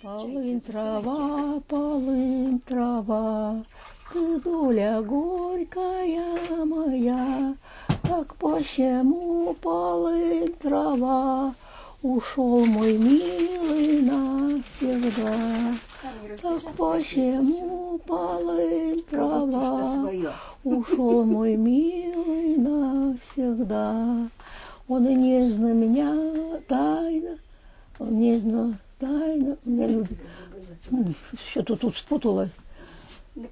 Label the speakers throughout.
Speaker 1: Полынь трава, полынь трава, ты доля горькая моя, так почему полынь трава, ушел мой милый навсегда. Так почему полынь трава, ушел мой милый навсегда. Он нежно меня тайно, он нежно тайно меня любит. Что-то тут спуталось.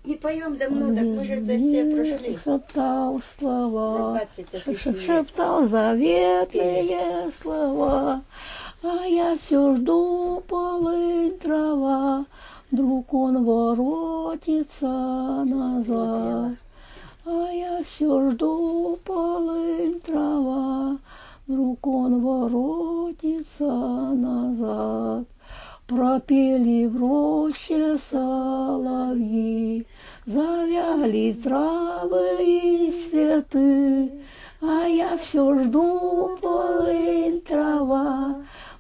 Speaker 2: Не поем давно, так мы же это все прошли.
Speaker 1: Шептал слова,
Speaker 2: За 20 освещений.
Speaker 1: шептал заветные слова, а я все жду полынь трава, вдруг он воротится назад. А я все жду полынь трава, вдруг он воротится назад. Пропели в роще соловьи, завяли травы и цветы, а я все жду полынь трава,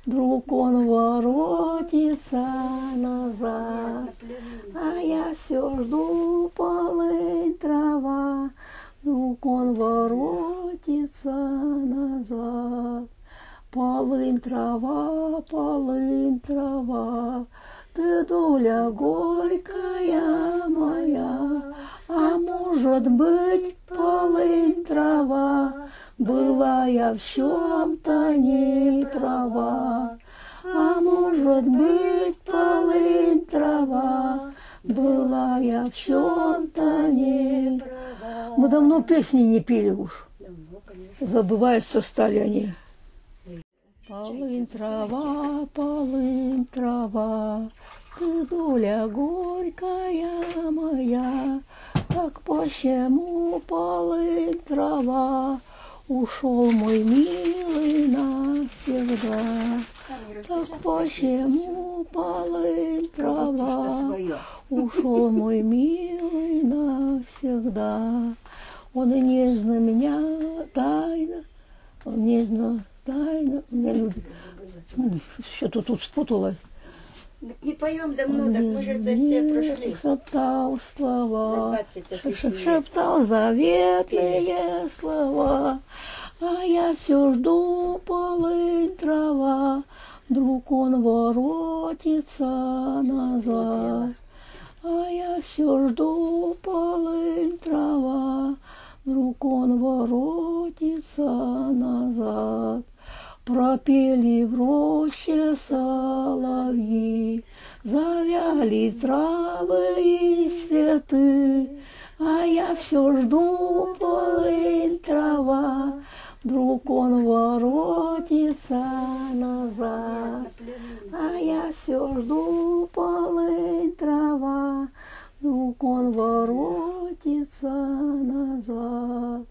Speaker 1: вдруг он воротится назад. А я все жду полынь трава, вдруг он воротится назад. Полынь трава, полынь трава, ты доля горькая моя, а может быть полынь трава, была я в чем-то не права. А может быть полынь трава, была я в чем-то не права. Мы давно песни не пели уж, забываются стали они. Полынь трава, полынь трава, ты доля горькая моя, так почему полынь трава, ушел мой милый навсегда. Так почему полынь трава, ушел мой милый навсегда. Он нежно меня тайно, он нежно тайно меня любит. Что-то тут спуталось.
Speaker 2: Не поем давно, так мы же это все прошли.
Speaker 1: Шептал слова,
Speaker 2: За 20
Speaker 1: ш-
Speaker 2: освещений.
Speaker 1: шептал заветные слова, а я все жду полынь трава, вдруг он воротится назад. А я все жду полынь трава, вдруг он воротится назад. Пропели в роще соловьи, завяли травы и цветы, а я все жду полынь трава, вдруг он воротится назад. А я все жду полынь трава, вдруг он воротится назад.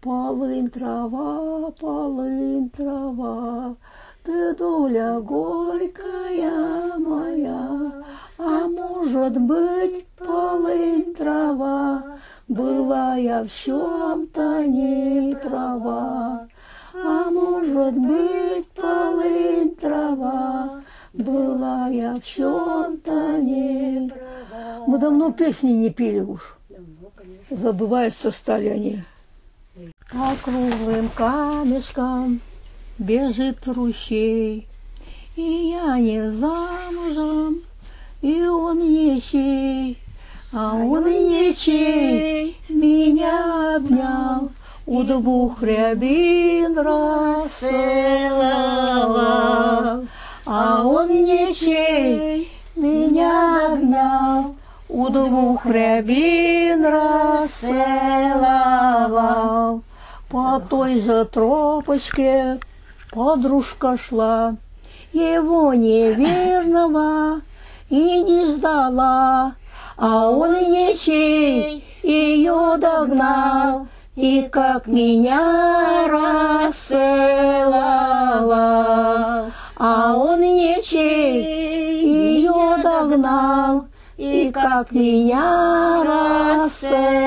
Speaker 1: Полынь трава, полынь трава, ты доля горькая моя, а может быть полынь трава, была я в чем-то не права. А может быть полынь трава, была я в чем-то не права. Мы давно песни не пели уж, забываются стали они. По круглым камешкам бежит ручей, И я не замужем, и он ничей, А он ничей меня обнял, У двух рябин расцеловал. А он ничей меня обнял, У двух рябин расцеловал. По той же тропочке подружка шла, Его неверного и не ждала, А он ничей ее догнал, И как меня расцеловал. А он ничей ее догнал, И как меня расцеловал.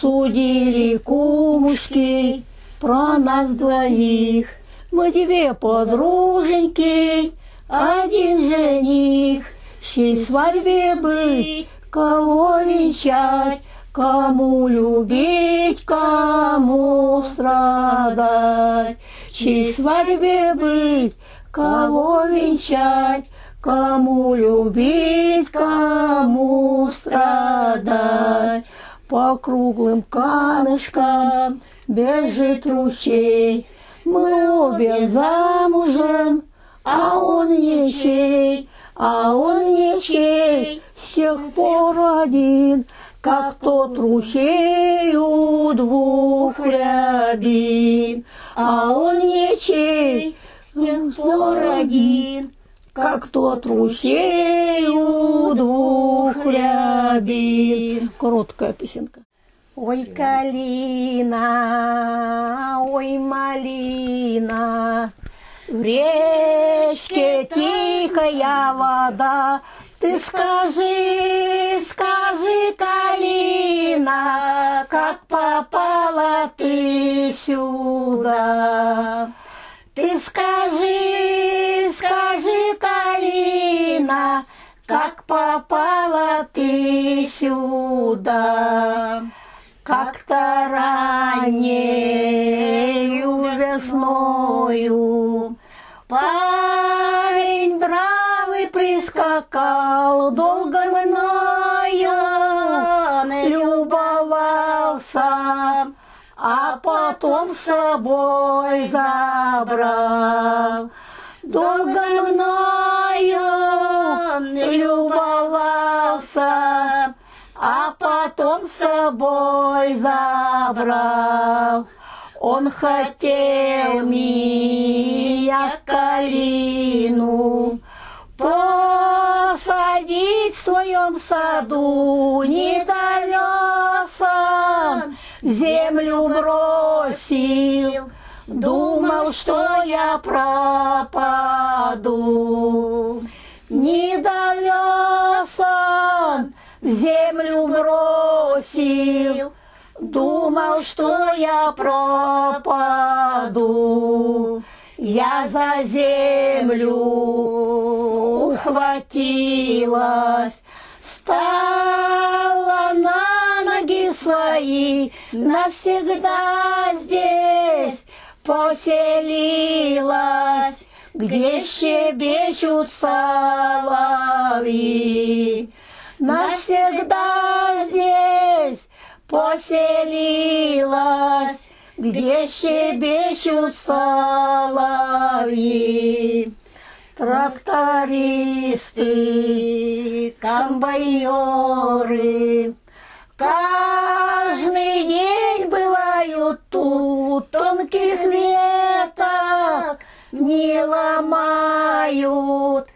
Speaker 1: Судили кумушки про нас двоих, Мы две подруженьки, один жених, чьей свадьбе быть, кого венчать, кому любить, кому страдать, чьей свадьбе быть, кого венчать, кому любить, кому страдать. По круглым камешкам бежит ручей, мы обе замужем, а он ничей, а он ничей, с тех пор один, как тот ручей у двух рябин, а он ничей, с тех пор один, как тот ручей у двух рябин. Короткая песенка. Ой, калина, ой, малина, в речке тихая вода, ты скажи, скажи, Калина, как попала ты сюда? Ты скажи, скажи, Калина, как попала ты сюда? Как-то раннею весною парень бравый прискакал, долго мною любовался, а потом с собой забрал. Долго мною любовался, а потом с собой забрал. Он хотел меня калину посадить в своем саду, не довез он, землю бросил, думал, что я пропаду. Не довез он, землю бросил, думал, что я пропаду. Я за землю ухватилась, стала на свои, навсегда здесь поселилась, где щебечут соловьи. Навсегда здесь поселилась, где щебечут соловьи. Трактористы, комбайоры, каждый день бывают тут, тонких веток не ломают,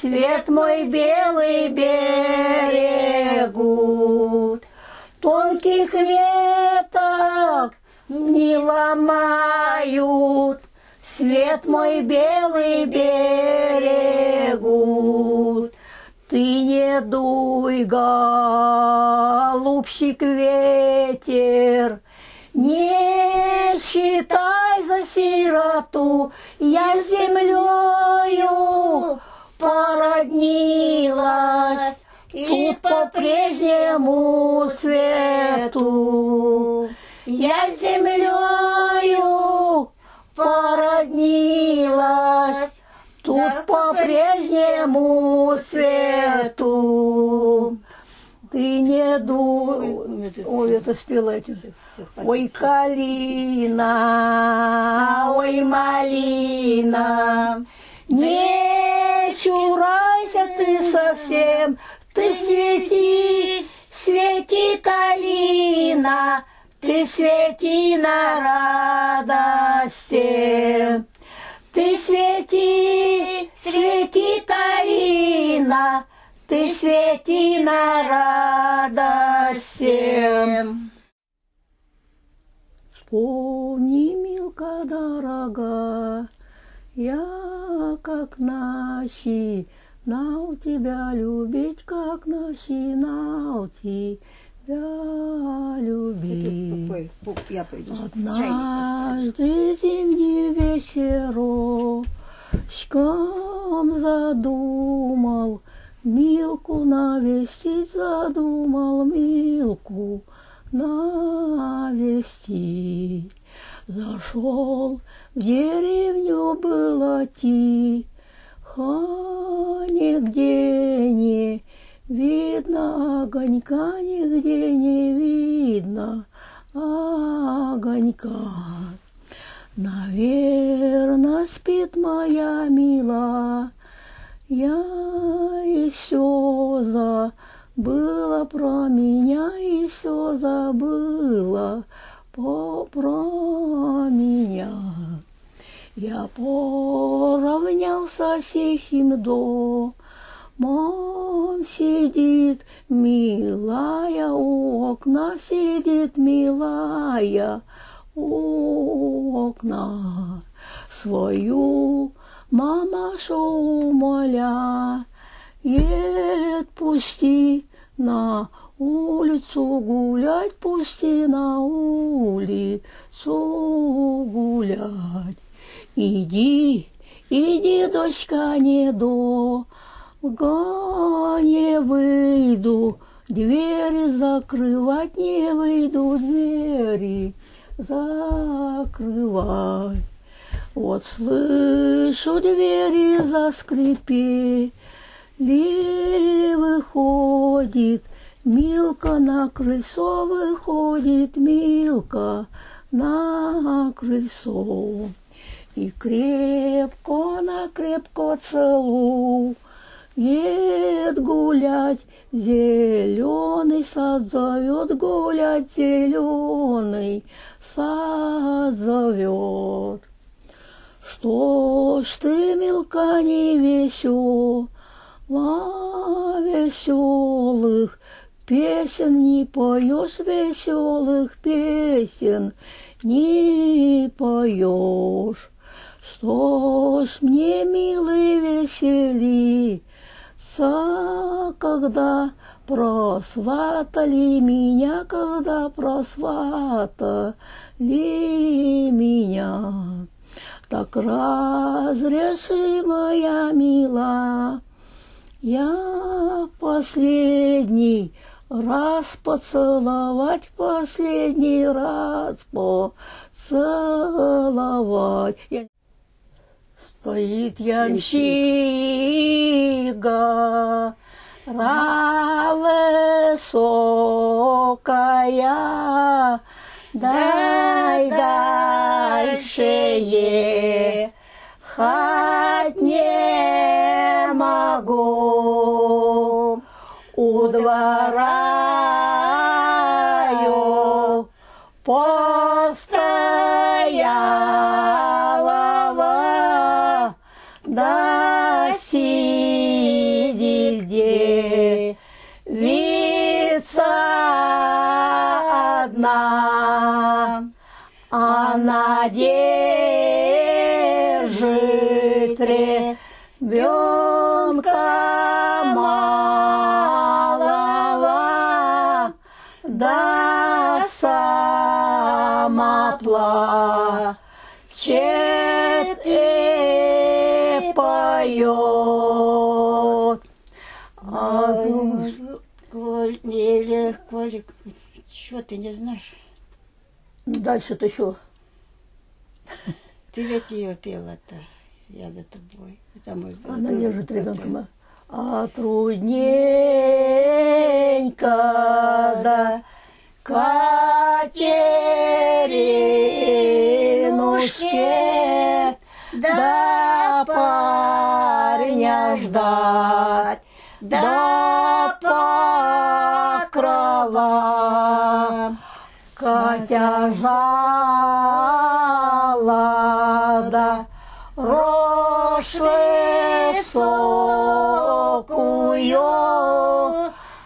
Speaker 1: свет мой белый берегут. Тонких веток не ломают, свет мой белый берегут. Ты не дуй, голубчик, ветер, не считай за сироту, я с землею породнилась, тут по-прежнему свету. Я с землею породнилась, тут по-прежнему свету. Ты не дуй. Ой, это спела этим. Ой, калина, ой, малина, не чурайся ты совсем, ты свети, свети, калина, ты свети на радости. Карина, ты свети на радости. Вспомни, милка дорога, я как начинал тебя любить, как начинал тебя любить. Однажды зимним вечером щкам задумал, Милку навестить задумал, Милку навестить. Зашел в деревню было тихо, нигде не видно огонька, нигде не видно огонька. Наверно, спит моя мила, я еще забыла про меня, еще забыла по про меня. Я поравнялся с тихим домом, сидит милая у окна, сидит милая у окна. Свою мамашу умоля, ед пусти на улицу гулять, пусти на улицу гулять. Иди, иди, дочка, не до, не выйду, двери закрывать не выйду, двери закрывать. Вот слышу двери заскрипели, выходит Милка на крыльцо, выходит Милка на крыльцо. И крепко на крепко целует гулять, зеленый сад зовет гулять, зеленый сад зовет. Что ж ты, мелка, не весела, веселых песен не поешь, веселых песен не поешь. Что ж мне, милый, веселиться, когда просватали меня, когда просватали меня. Так разреши, моя мила, я последний раз поцеловать, последний раз поцеловать. Стоит ямщига, высокая, дай дальше ехать не могу. У двора одна, она держит ребенка
Speaker 2: что ты не знаешь?
Speaker 1: дальше-то еще.
Speaker 2: Ты ведь ее пела-то. Я за тобой. Это мой
Speaker 1: Она держит ребенка. А трудненько, да, Катеринушке, да парня ждать, да покрова. Катя жала, да рожь высокую,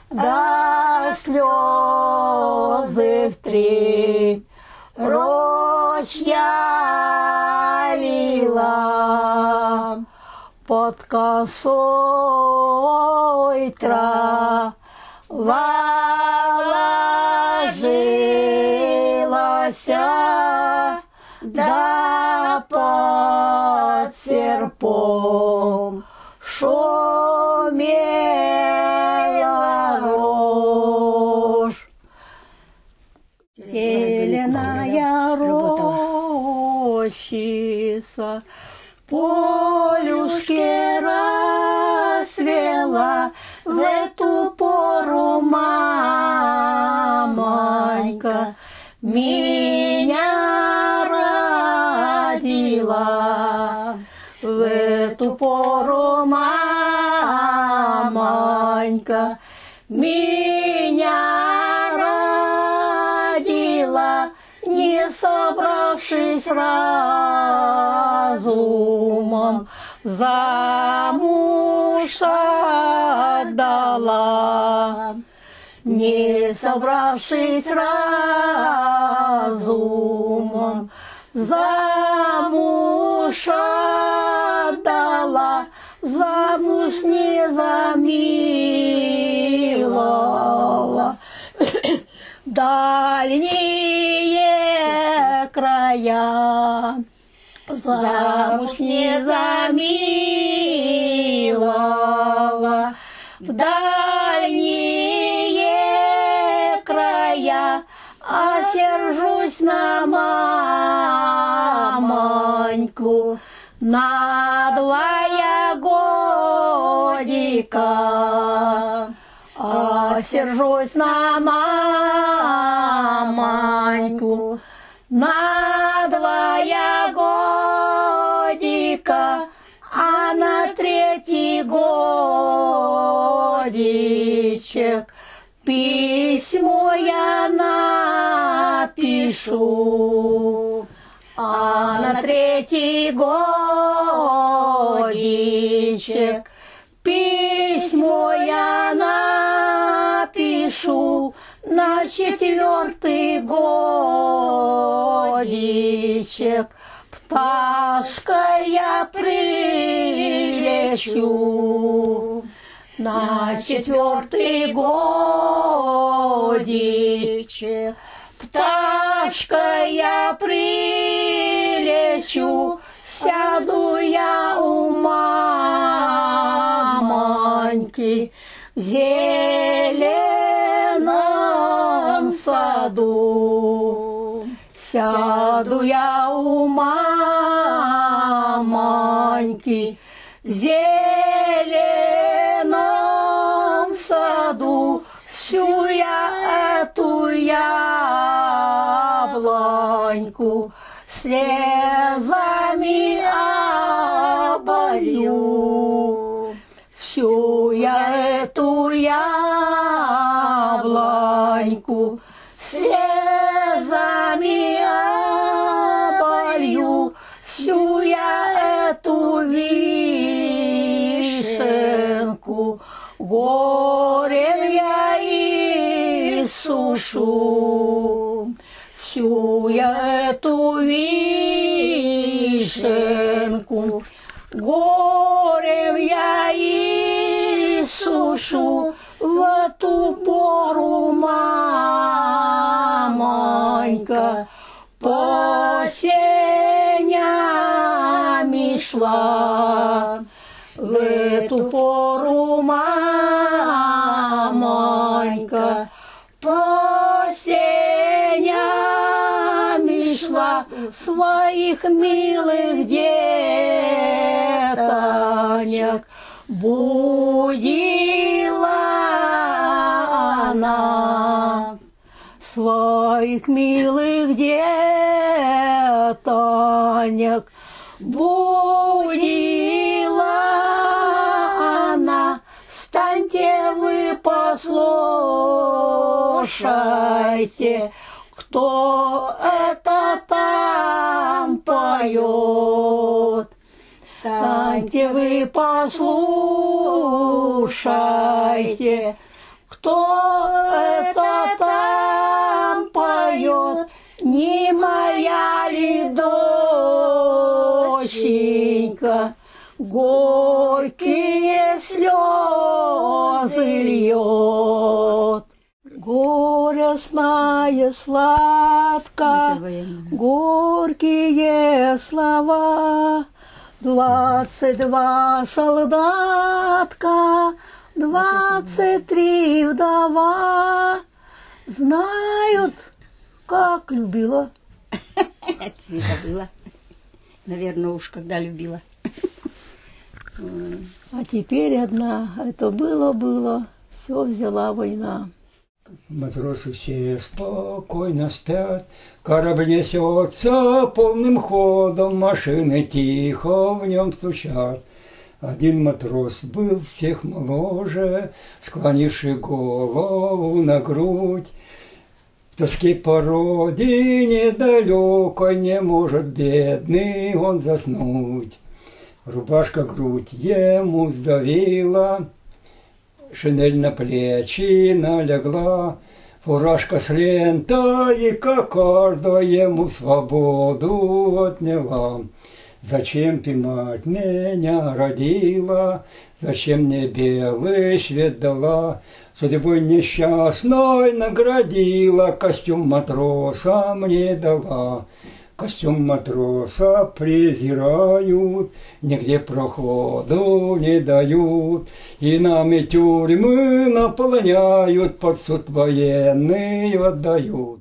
Speaker 1: да слезы в три ручья лила. Под косой трава ложилась, да под серпом шумела рожь. Зеленая рощица, полюшки расцвела, в пору мамонька меня родила. В эту пору мамонька меня родила, не собравшись разумом, замуж отдала. Не собравшись разумом, замуж отдала, замуж не за. Дальние края, замуж не за милого, в дальние края, а сержусь на мамоньку, на двоя годика. А сержусь на мамоньку, годика, а на третий годичек письмо я напишу. А на третий годичек письмо я напишу, на четвертый годичек пташкой я прилечу. На четвертый годичек пташкой я прилечу, сяду я у мамоньки в зеленом саду. Сяду я у мамоньки в зеленом саду, всю я эту яблоньку слезами оболью. Всю я эту яблоньку сушу. Всю я эту вишенку горем я и сушу в эту пору, мамонька, по сенями шла. В эту пору, мамонька, своих милых детонек будила она своих милых детонек будила она. Встаньте вы, послушайте, кто это поет. Встаньте вы, послушайте, кто это там поет, не моя ли доченька, горькие слезы льет. Горестная сладко, горькие слова, Двадцать два солдатка, двадцать три вдова знают, как любила.
Speaker 2: Не забыла. Наверное, уж когда любила.
Speaker 1: А теперь одна, это было-было, все взяла война.
Speaker 3: Матросы все спокойно спят, Корабль несется полным ходом, Машины тихо в нем стучат. Один матрос был всех моложе, Склонивший голову на грудь. В тоске по родине далекой Не может бедный он заснуть. Рубашка грудь ему сдавила, Шинель на плечи налегла, Фуражка с лентой, кокорда ему свободу отняла. Зачем ты, мать, меня родила? Зачем мне белый свет дала? Судьбой несчастной наградила, Костюм матроса мне дала. Костюм матроса презирают, Нигде проходу не дают, И нами тюрьмы наполняют, Под суд военный отдают.